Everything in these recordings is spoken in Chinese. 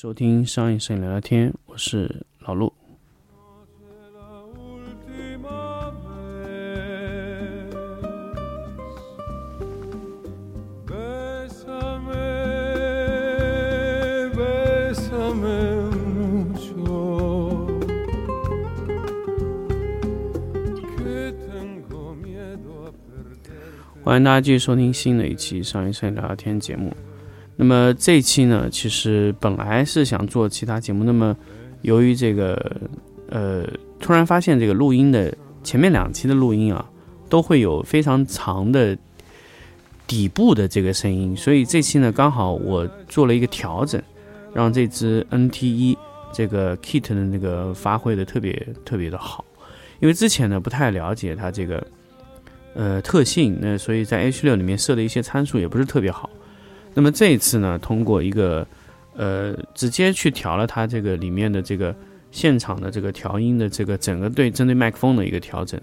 收听商业摄影聊聊天，我是老陆。欢迎大家继续收听新的一期商业摄影聊聊天节目。那么这一期呢，其实本来是想做其他节目，那么由于这个呃，突然发现这个录音的前面两期的录音啊，都会有非常长的底部的这个声音，所以这期呢，刚好我做了一个调整，让这支 NT 一这个 kit 的那个发挥的特别特别的好，因为之前呢不太了解它这个。呃，特性那所以在 H 六里面设的一些参数也不是特别好。那么这一次呢，通过一个呃，直接去调了它这个里面的这个现场的这个调音的这个整个对针对麦克风的一个调整。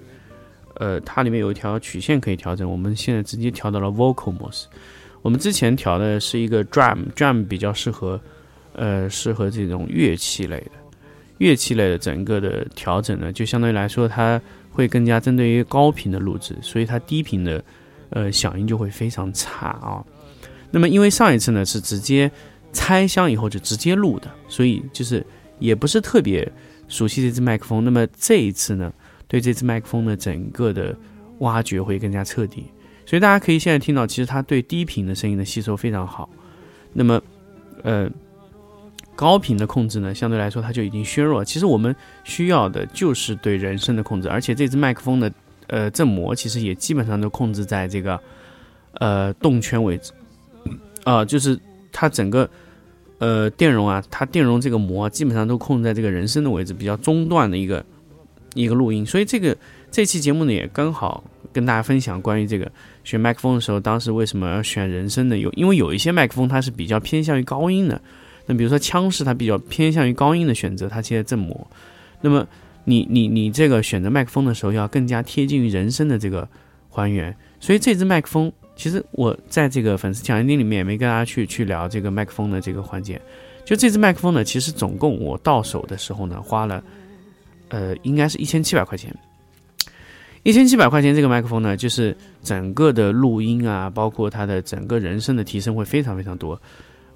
呃，它里面有一条曲线可以调整，我们现在直接调到了 Vocal 模式。我们之前调的是一个 Drum，Drum 比较适合呃适合这种乐器类的乐器类的整个的调整呢，就相对来说它。会更加针对于高频的录制，所以它低频的，呃，响应就会非常差啊。那么因为上一次呢是直接拆箱以后就直接录的，所以就是也不是特别熟悉这支麦克风。那么这一次呢，对这支麦克风的整个的挖掘会更加彻底。所以大家可以现在听到，其实它对低频的声音的吸收非常好。那么，呃。高频的控制呢，相对来说它就已经削弱。其实我们需要的就是对人声的控制，而且这支麦克风的呃振膜其实也基本上都控制在这个呃动圈位置，啊，就是它整个呃电容啊，它电容这个膜基本上都控制在这个人声的位置，比较中段的一个一个录音。所以这个这期节目呢也刚好跟大家分享关于这个选麦克风的时候，当时为什么要选人声的？有因为有一些麦克风它是比较偏向于高音的。那比如说枪式，它比较偏向于高音的选择，它现在振膜。那么你你你这个选择麦克风的时候，要更加贴近于人声的这个还原。所以这支麦克风，其实我在这个粉丝抢先听里面也没跟大家去去聊这个麦克风的这个环节。就这支麦克风呢，其实总共我到手的时候呢，花了呃，应该是一千七百块钱。一千七百块钱这个麦克风呢，就是整个的录音啊，包括它的整个人声的提升会非常非常多。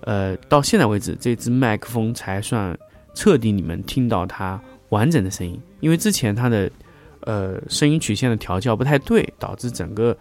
呃，到现在为止，这支麦克风才算彻底你们听到它完整的声音。因为之前它的呃声音曲线的调教不太对，导致整个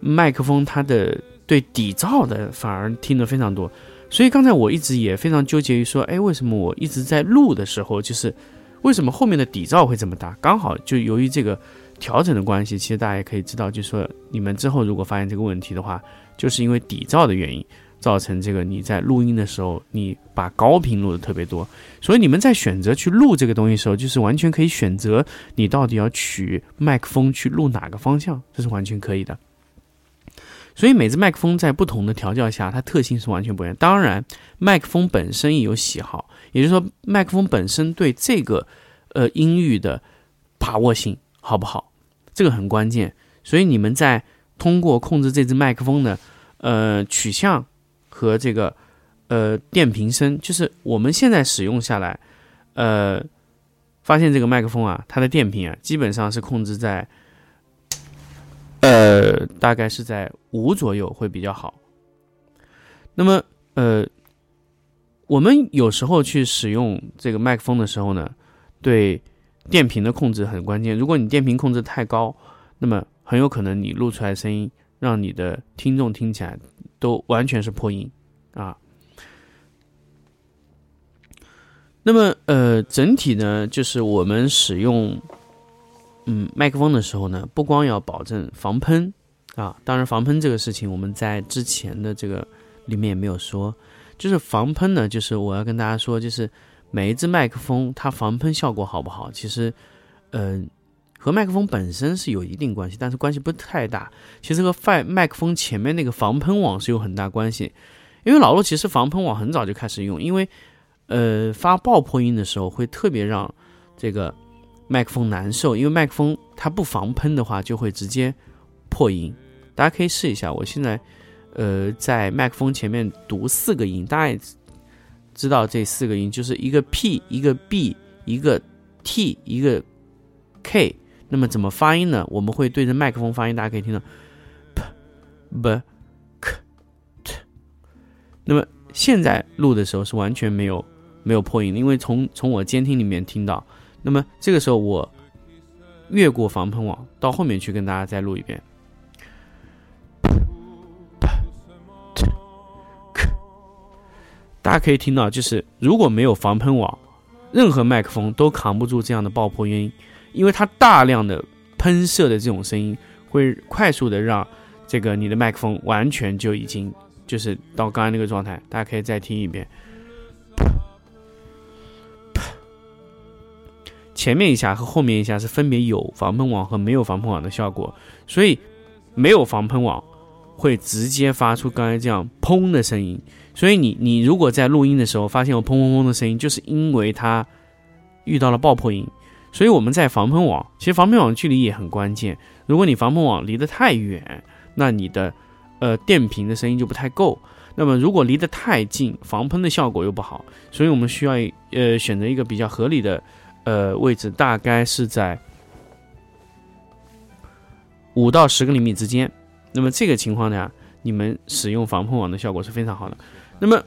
麦克风它的对底噪的反而听得非常多。所以刚才我一直也非常纠结于说，哎，为什么我一直在录的时候，就是为什么后面的底噪会这么大？刚好就由于这个调整的关系，其实大家也可以知道，就是说你们之后如果发现这个问题的话，就是因为底噪的原因。造成这个你在录音的时候，你把高频录的特别多，所以你们在选择去录这个东西的时候，就是完全可以选择你到底要取麦克风去录哪个方向，这是完全可以的。所以每只麦克风在不同的调教下，它特性是完全不一样。当然，麦克风本身也有喜好，也就是说，麦克风本身对这个呃音域的把握性好不好，这个很关键。所以你们在通过控制这支麦克风的呃取向。和这个，呃，电瓶声，就是我们现在使用下来，呃，发现这个麦克风啊，它的电瓶啊，基本上是控制在，呃，大概是在五左右会比较好。那么，呃，我们有时候去使用这个麦克风的时候呢，对电瓶的控制很关键。如果你电瓶控制太高，那么很有可能你录出来声音，让你的听众听起来。都完全是破音啊。那么，呃，整体呢，就是我们使用嗯麦克风的时候呢，不光要保证防喷啊，当然防喷这个事情我们在之前的这个里面也没有说，就是防喷呢，就是我要跟大家说，就是每一支麦克风它防喷效果好不好，其实，嗯。和麦克风本身是有一定关系，但是关系不太大。其实和麦麦克风前面那个防喷网是有很大关系。因为老陆其实防喷网很早就开始用，因为呃发爆破音的时候会特别让这个麦克风难受，因为麦克风它不防喷的话，就会直接破音。大家可以试一下，我现在呃在麦克风前面读四个音，大家知道这四个音就是一个 P，一个 B，一个 T，一个 K。那么怎么发音呢？我们会对着麦克风发音，大家可以听到 P、B、K、T。那么现在录的时候是完全没有没有破音的，因为从从我监听里面听到。那么这个时候我越过防喷网到后面去跟大家再录一遍。大家可以听到，就是如果没有防喷网，任何麦克风都扛不住这样的爆破音，因为它大量的喷射的这种声音会快速的让这个你的麦克风完全就已经就是到刚才那个状态。大家可以再听一遍，前面一下和后面一下是分别有防喷网和没有防喷网的效果，所以没有防喷网会直接发出刚才这样砰的声音。所以你你如果在录音的时候发现有砰砰砰的声音，就是因为它遇到了爆破音。所以我们在防喷网，其实防喷网距离也很关键。如果你防喷网离得太远，那你的呃电瓶的声音就不太够。那么如果离得太近，防喷的效果又不好。所以我们需要呃选择一个比较合理的呃位置，大概是在五到十个厘米之间。那么这个情况下，你们使用防喷网的效果是非常好的。那么，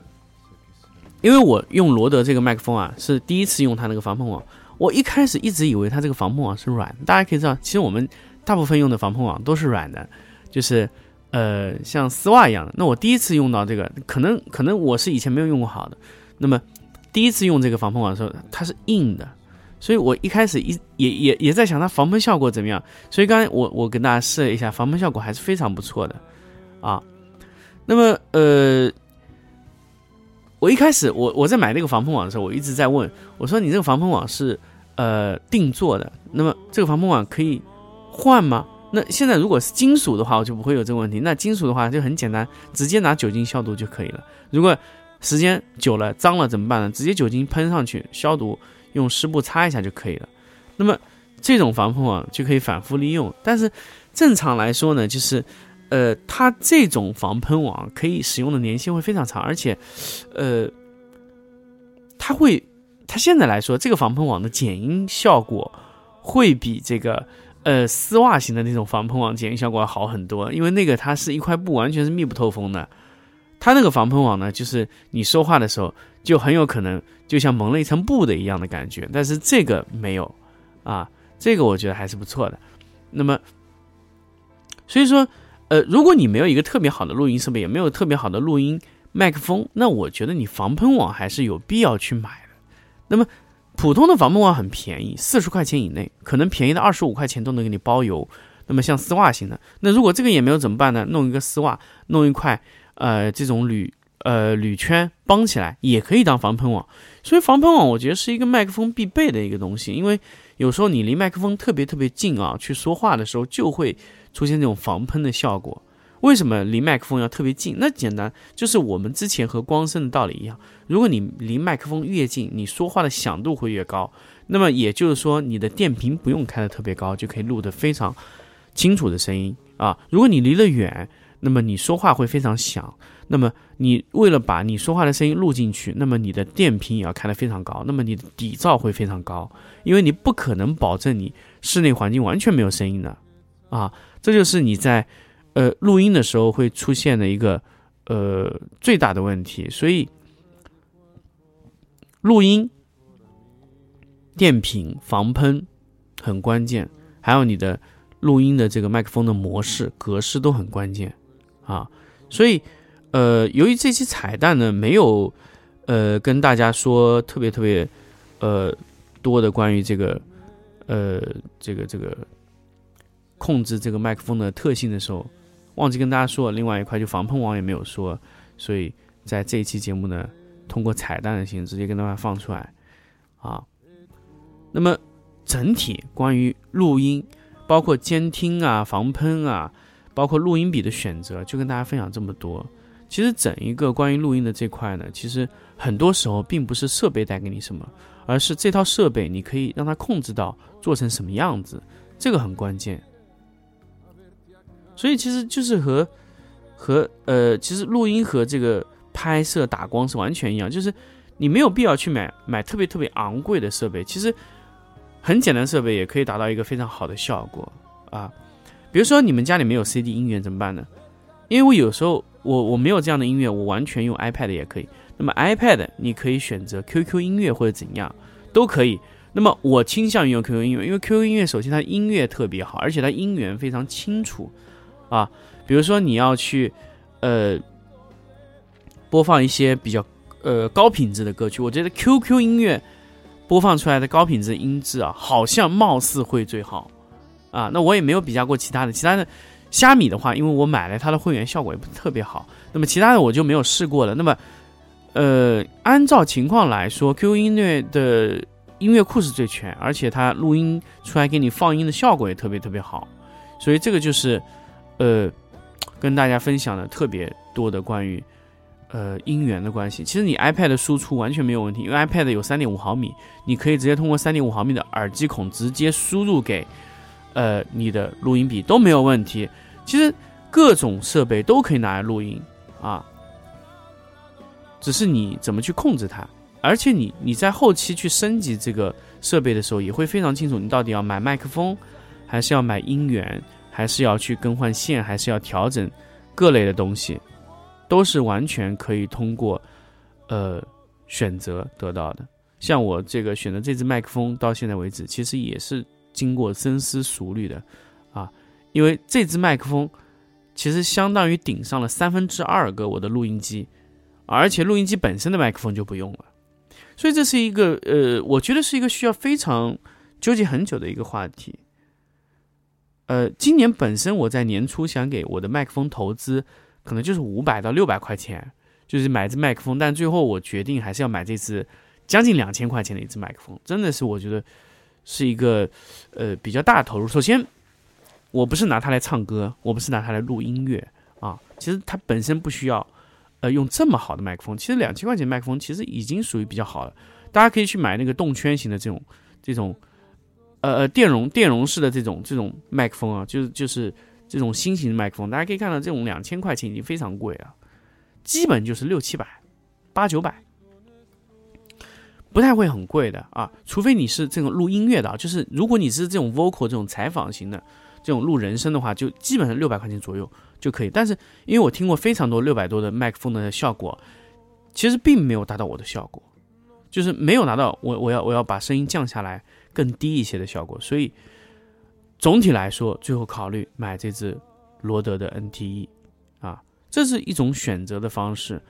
因为我用罗德这个麦克风啊，是第一次用它那个防喷网。我一开始一直以为它这个防喷网是软，大家可以知道，其实我们大部分用的防喷网都是软的，就是呃像丝袜一样的。那我第一次用到这个，可能可能我是以前没有用过好的。那么第一次用这个防喷网的时候，它是硬的，所以我一开始一也也也在想它防喷效果怎么样。所以刚才我我跟大家试了一下，防喷效果还是非常不错的啊。那么呃。我一开始，我我在买那个防喷网的时候，我一直在问，我说你这个防喷网是呃定做的，那么这个防喷网可以换吗？那现在如果是金属的话，我就不会有这个问题。那金属的话就很简单，直接拿酒精消毒就可以了。如果时间久了脏了怎么办呢？直接酒精喷上去消毒，用湿布擦一下就可以了。那么这种防喷网就可以反复利用。但是正常来说呢，就是。呃，它这种防喷网可以使用的年限会非常长，而且，呃，它会，它现在来说，这个防喷网的减音效果会比这个呃丝袜型的那种防喷网减音效果要好很多，因为那个它是一块布，完全是密不透风的，它那个防喷网呢，就是你说话的时候就很有可能就像蒙了一层布的一样的感觉，但是这个没有啊，这个我觉得还是不错的。那么，所以说。呃，如果你没有一个特别好的录音设备，也没有特别好的录音麦克风，那我觉得你防喷网还是有必要去买的。那么，普通的防喷网很便宜，四十块钱以内，可能便宜的二十五块钱都能给你包邮。那么像丝袜型的，那如果这个也没有怎么办呢？弄一个丝袜，弄一块呃这种铝呃铝圈绑起来，也可以当防喷网。所以防喷网我觉得是一个麦克风必备的一个东西，因为有时候你离麦克风特别特别近啊，去说话的时候就会。出现这种防喷的效果，为什么离麦克风要特别近？那简单，就是我们之前和光声的道理一样。如果你离麦克风越近，你说话的响度会越高。那么也就是说，你的电瓶不用开的特别高，就可以录得非常清楚的声音啊。如果你离得远，那么你说话会非常响。那么你为了把你说话的声音录进去，那么你的电瓶也要开得非常高，那么你的底噪会非常高，因为你不可能保证你室内环境完全没有声音的啊。这就是你在，呃，录音的时候会出现的一个，呃，最大的问题。所以，录音、电瓶、防喷很关键，还有你的录音的这个麦克风的模式、格式都很关键啊。所以，呃，由于这期彩蛋呢，没有，呃，跟大家说特别特别，呃，多的关于这个，呃，这个这个。控制这个麦克风的特性的时候，忘记跟大家说，另外一块就防喷网也没有说，所以在这一期节目呢，通过彩蛋的形式直接跟大家放出来啊。那么整体关于录音，包括监听啊、防喷啊，包括录音笔的选择，就跟大家分享这么多。其实整一个关于录音的这块呢，其实很多时候并不是设备带给你什么，而是这套设备你可以让它控制到做成什么样子。这个很关键。所以其实就是和和呃，其实录音和这个拍摄打光是完全一样，就是你没有必要去买买特别特别昂贵的设备，其实很简单设备也可以达到一个非常好的效果啊。比如说你们家里没有 CD 音源怎么办呢？因为我有时候我我没有这样的音乐，我完全用 iPad 也可以。那么 iPad 你可以选择 QQ 音乐或者怎样都可以。那么我倾向于用 QQ 音乐，因为 QQ 音乐首先它音乐特别好，而且它音源非常清楚啊。比如说你要去呃播放一些比较呃高品质的歌曲，我觉得 QQ 音乐播放出来的高品质音质啊，好像貌似会最好啊。那我也没有比较过其他的，其他的虾米的话，因为我买了它的会员，效果也不是特别好。那么其他的我就没有试过了。那么呃，按照情况来说，QQ 音乐的音乐库是最全，而且它录音出来给你放音的效果也特别特别好，所以这个就是呃，跟大家分享的特别多的关于呃音源的关系。其实你 iPad 的输出完全没有问题，因为 iPad 有三点五毫米，你可以直接通过三点五毫米的耳机孔直接输入给呃你的录音笔都没有问题。其实各种设备都可以拿来录音啊。只是你怎么去控制它，而且你你在后期去升级这个设备的时候，也会非常清楚你到底要买麦克风，还是要买音源，还是要去更换线，还是要调整各类的东西，都是完全可以通过呃选择得到的。像我这个选择这支麦克风，到现在为止，其实也是经过深思熟虑的啊，因为这支麦克风其实相当于顶上了三分之二个我的录音机。而且录音机本身的麦克风就不用了，所以这是一个呃，我觉得是一个需要非常纠结很久的一个话题。呃，今年本身我在年初想给我的麦克风投资，可能就是五百到六百块钱，就是买支麦克风，但最后我决定还是要买这支将近两千块钱的一支麦克风，真的是我觉得是一个呃比较大的投入。首先，我不是拿它来唱歌，我不是拿它来录音乐啊，其实它本身不需要。呃，用这么好的麦克风，其实两千块钱麦克风其实已经属于比较好了。大家可以去买那个动圈型的这种这种，呃呃电容电容式的这种这种麦克风啊，就是就是这种新型的麦克风。大家可以看到，这种两千块钱已经非常贵了，基本就是六七百、八九百，不太会很贵的啊。除非你是这种录音乐的，就是如果你是这种 vocal 这种采访型的这种录人声的话，就基本上六百块钱左右。就可以，但是因为我听过非常多六百多的麦克风的效果，其实并没有达到我的效果，就是没有达到我我要我要把声音降下来更低一些的效果，所以总体来说，最后考虑买这支罗德的 NTE 啊，这是一种选择的方式。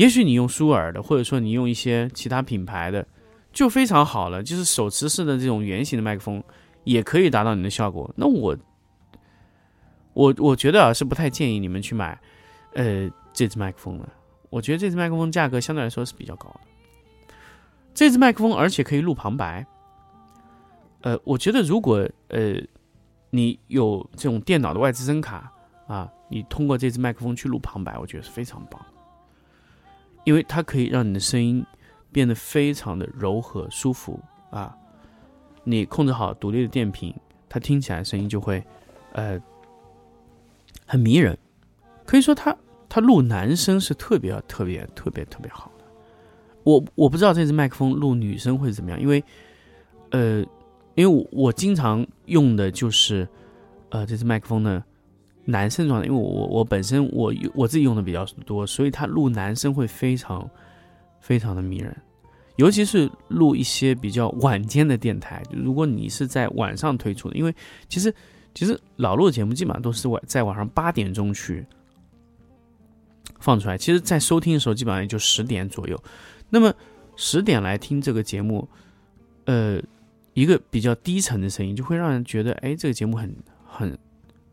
也许你用舒尔的，或者说你用一些其他品牌的，就非常好了，就是手持式的这种圆形的麦克风也可以达到你的效果。那我。我我觉得啊是不太建议你们去买，呃，这支麦克风的。我觉得这支麦克风价格相对来说是比较高的。这支麦克风而且可以录旁白。呃，我觉得如果呃你有这种电脑的外置声卡啊，你通过这支麦克风去录旁白，我觉得是非常棒。因为它可以让你的声音变得非常的柔和舒服啊。你控制好独立的电瓶，它听起来声音就会呃。很迷人，可以说他他录男生是特别特别特别特别好的。我我不知道这支麦克风录女生会怎么样，因为呃，因为我我经常用的就是呃这支麦克风呢男生状态，因为我我我本身我我自己用的比较多，所以它录男生会非常非常的迷人，尤其是录一些比较晚间的电台，如果你是在晚上推出的，因为其实。其实老录的节目基本上都是晚在晚上八点钟去放出来，其实，在收听的时候基本上也就十点左右。那么十点来听这个节目，呃，一个比较低沉的声音，就会让人觉得，哎，这个节目很很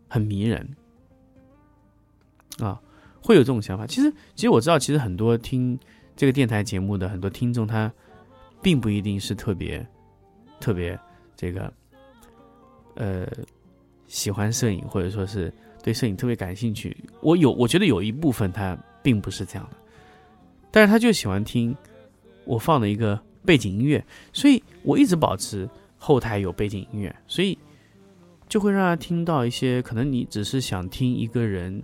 很迷人啊，会有这种想法。其实，其实我知道，其实很多听这个电台节目的很多听众，他并不一定是特别特别这个呃。喜欢摄影，或者说是对摄影特别感兴趣。我有，我觉得有一部分他并不是这样的，但是他就喜欢听我放的一个背景音乐，所以我一直保持后台有背景音乐。所以就会让他听到一些可能你只是想听一个人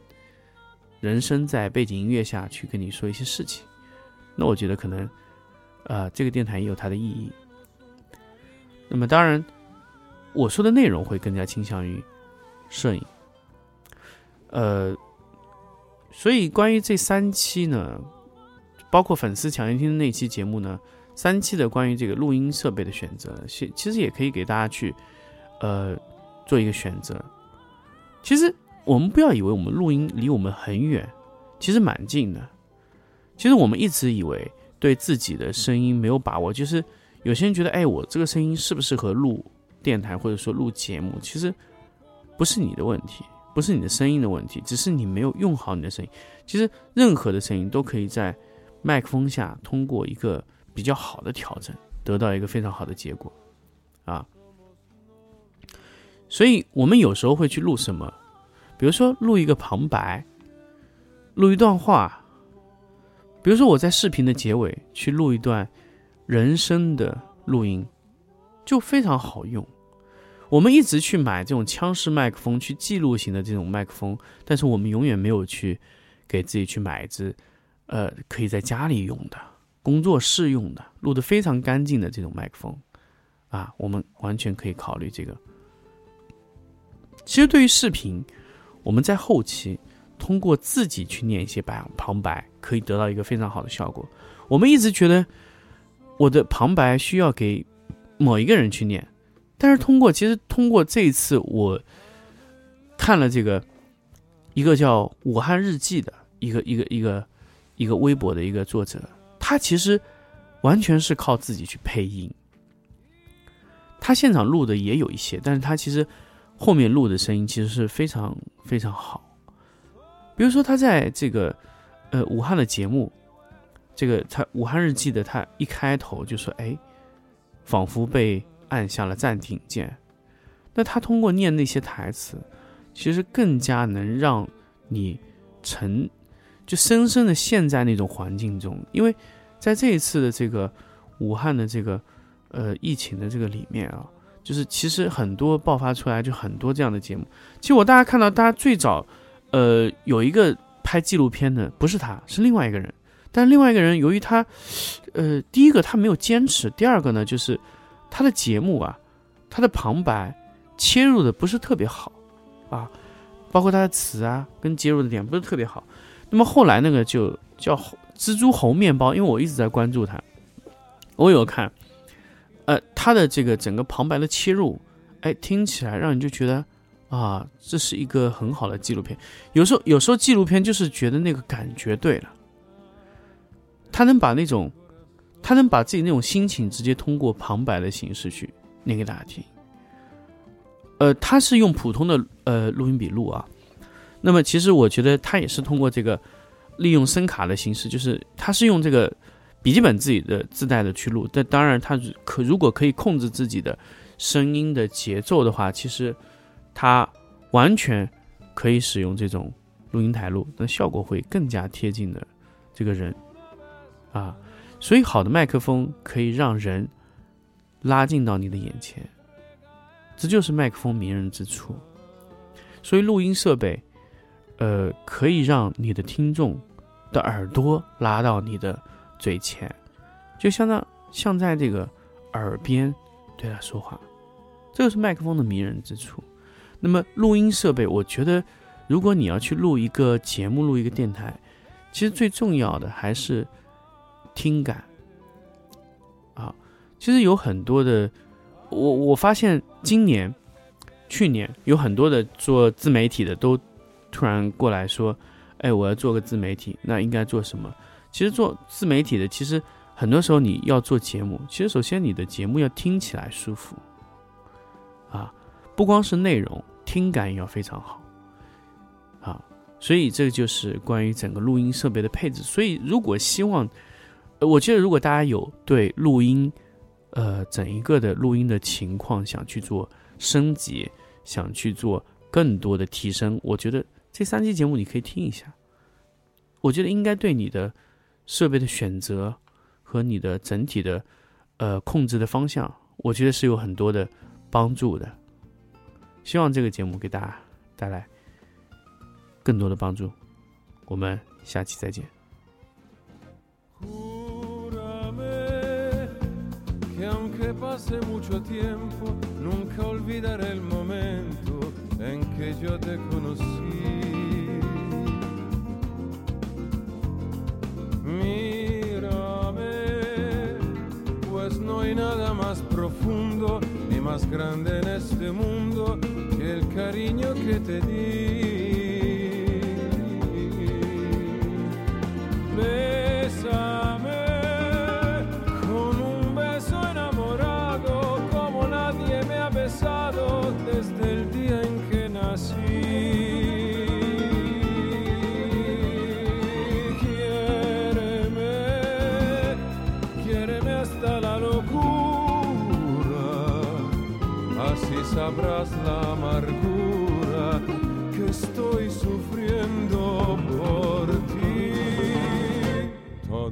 人声在背景音乐下去跟你说一些事情，那我觉得可能，呃，这个电台也有它的意义。那么当然，我说的内容会更加倾向于摄影，呃，所以关于这三期呢，包括粉丝抢先听的那期节目呢，三期的关于这个录音设备的选择，其其实也可以给大家去，呃。做一个选择，其实我们不要以为我们录音离我们很远，其实蛮近的。其实我们一直以为对自己的声音没有把握，就是有些人觉得，哎，我这个声音适不适合录电台或者说录节目？其实不是你的问题，不是你的声音的问题，只是你没有用好你的声音。其实任何的声音都可以在麦克风下通过一个比较好的调整，得到一个非常好的结果，啊。所以我们有时候会去录什么，比如说录一个旁白，录一段话，比如说我在视频的结尾去录一段人声的录音，就非常好用。我们一直去买这种枪式麦克风，去记录型的这种麦克风，但是我们永远没有去给自己去买一支，呃，可以在家里用的、工作室用的、录的非常干净的这种麦克风，啊，我们完全可以考虑这个。其实对于视频，我们在后期通过自己去念一些白旁白，可以得到一个非常好的效果。我们一直觉得我的旁白需要给某一个人去念，但是通过其实通过这一次我看了这个一个叫武汉日记的一个一个一个一个微博的一个作者，他其实完全是靠自己去配音，他现场录的也有一些，但是他其实。后面录的声音其实是非常非常好，比如说他在这个呃武汉的节目，这个他武汉日记的他一开头就说哎，仿佛被按下了暂停键，那他通过念那些台词，其实更加能让你沉，就深深的陷在那种环境中，因为在这一次的这个武汉的这个呃疫情的这个里面啊。就是其实很多爆发出来就很多这样的节目。其实我大家看到，大家最早，呃，有一个拍纪录片的，不是他，是另外一个人。但另外一个人由于他，呃，第一个他没有坚持，第二个呢，就是他的节目啊，他的旁白切入的不是特别好啊，包括他的词啊，跟接入的点不是特别好。那么后来那个就叫蜘蛛猴面包，因为我一直在关注他，我有看。呃，他的这个整个旁白的切入，哎，听起来让人就觉得啊，这是一个很好的纪录片。有时候，有时候纪录片就是觉得那个感觉对了，他能把那种，他能把自己那种心情直接通过旁白的形式去念给大家听。呃，他是用普通的呃录音笔录啊，那么其实我觉得他也是通过这个利用声卡的形式，就是他是用这个。笔记本自己的自带的去录，但当然，它可如果可以控制自己的声音的节奏的话，其实它完全可以使用这种录音台录，那效果会更加贴近的这个人啊。所以，好的麦克风可以让人拉近到你的眼前，这就是麦克风迷人之处。所以，录音设备呃可以让你的听众的耳朵拉到你的。嘴前，就相当像在这个耳边对他说话，这个是麦克风的迷人之处。那么录音设备，我觉得如果你要去录一个节目、录一个电台，其实最重要的还是听感啊。其实有很多的，我我发现今年、去年有很多的做自媒体的都突然过来说：“哎，我要做个自媒体，那应该做什么？”其实做自媒体的，其实很多时候你要做节目，其实首先你的节目要听起来舒服，啊，不光是内容，听感也要非常好，啊，所以这个就是关于整个录音设备的配置。所以如果希望，我觉得如果大家有对录音，呃，整一个的录音的情况想去做升级，想去做更多的提升，我觉得这三期节目你可以听一下，我觉得应该对你的。设备的选择和你的整体的呃控制的方向，我觉得是有很多的帮助的希望这个节目给大家带来更多的帮助。我们下期再见。Más profundo ni más grande en este mundo que el cariño que te di.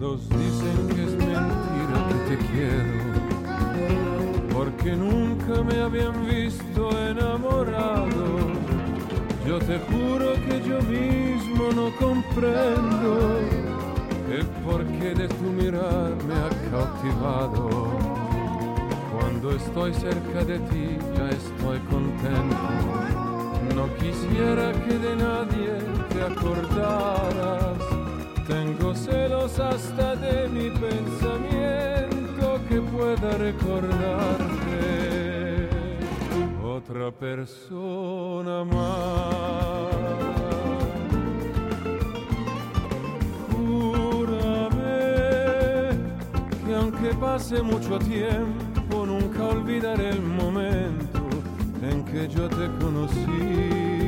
Todos dicen que es mentira que te quiero, porque nunca me habían visto enamorado. Yo te juro que yo mismo no comprendo el porqué de tu mirar me ha cautivado cuando estoy cerca de ti ya estoy contento. No quisiera que de nadie te acordaras. Celos hasta de mi pensamiento que pueda recordarte otra persona más. Júrame que aunque pase mucho tiempo, nunca olvidaré el momento en que yo te conocí.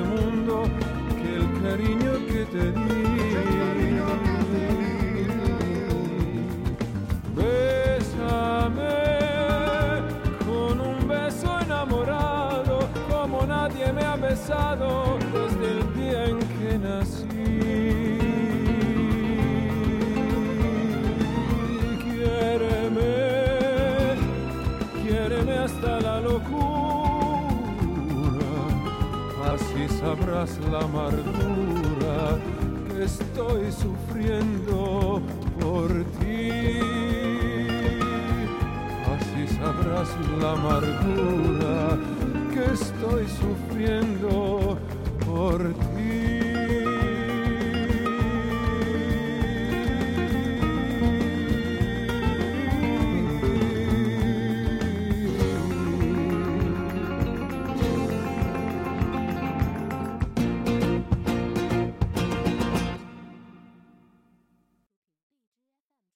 The moon. Sabrás la amargura que estoy sufriendo por ti. Así sabrás la amargura que estoy sufriendo por ti.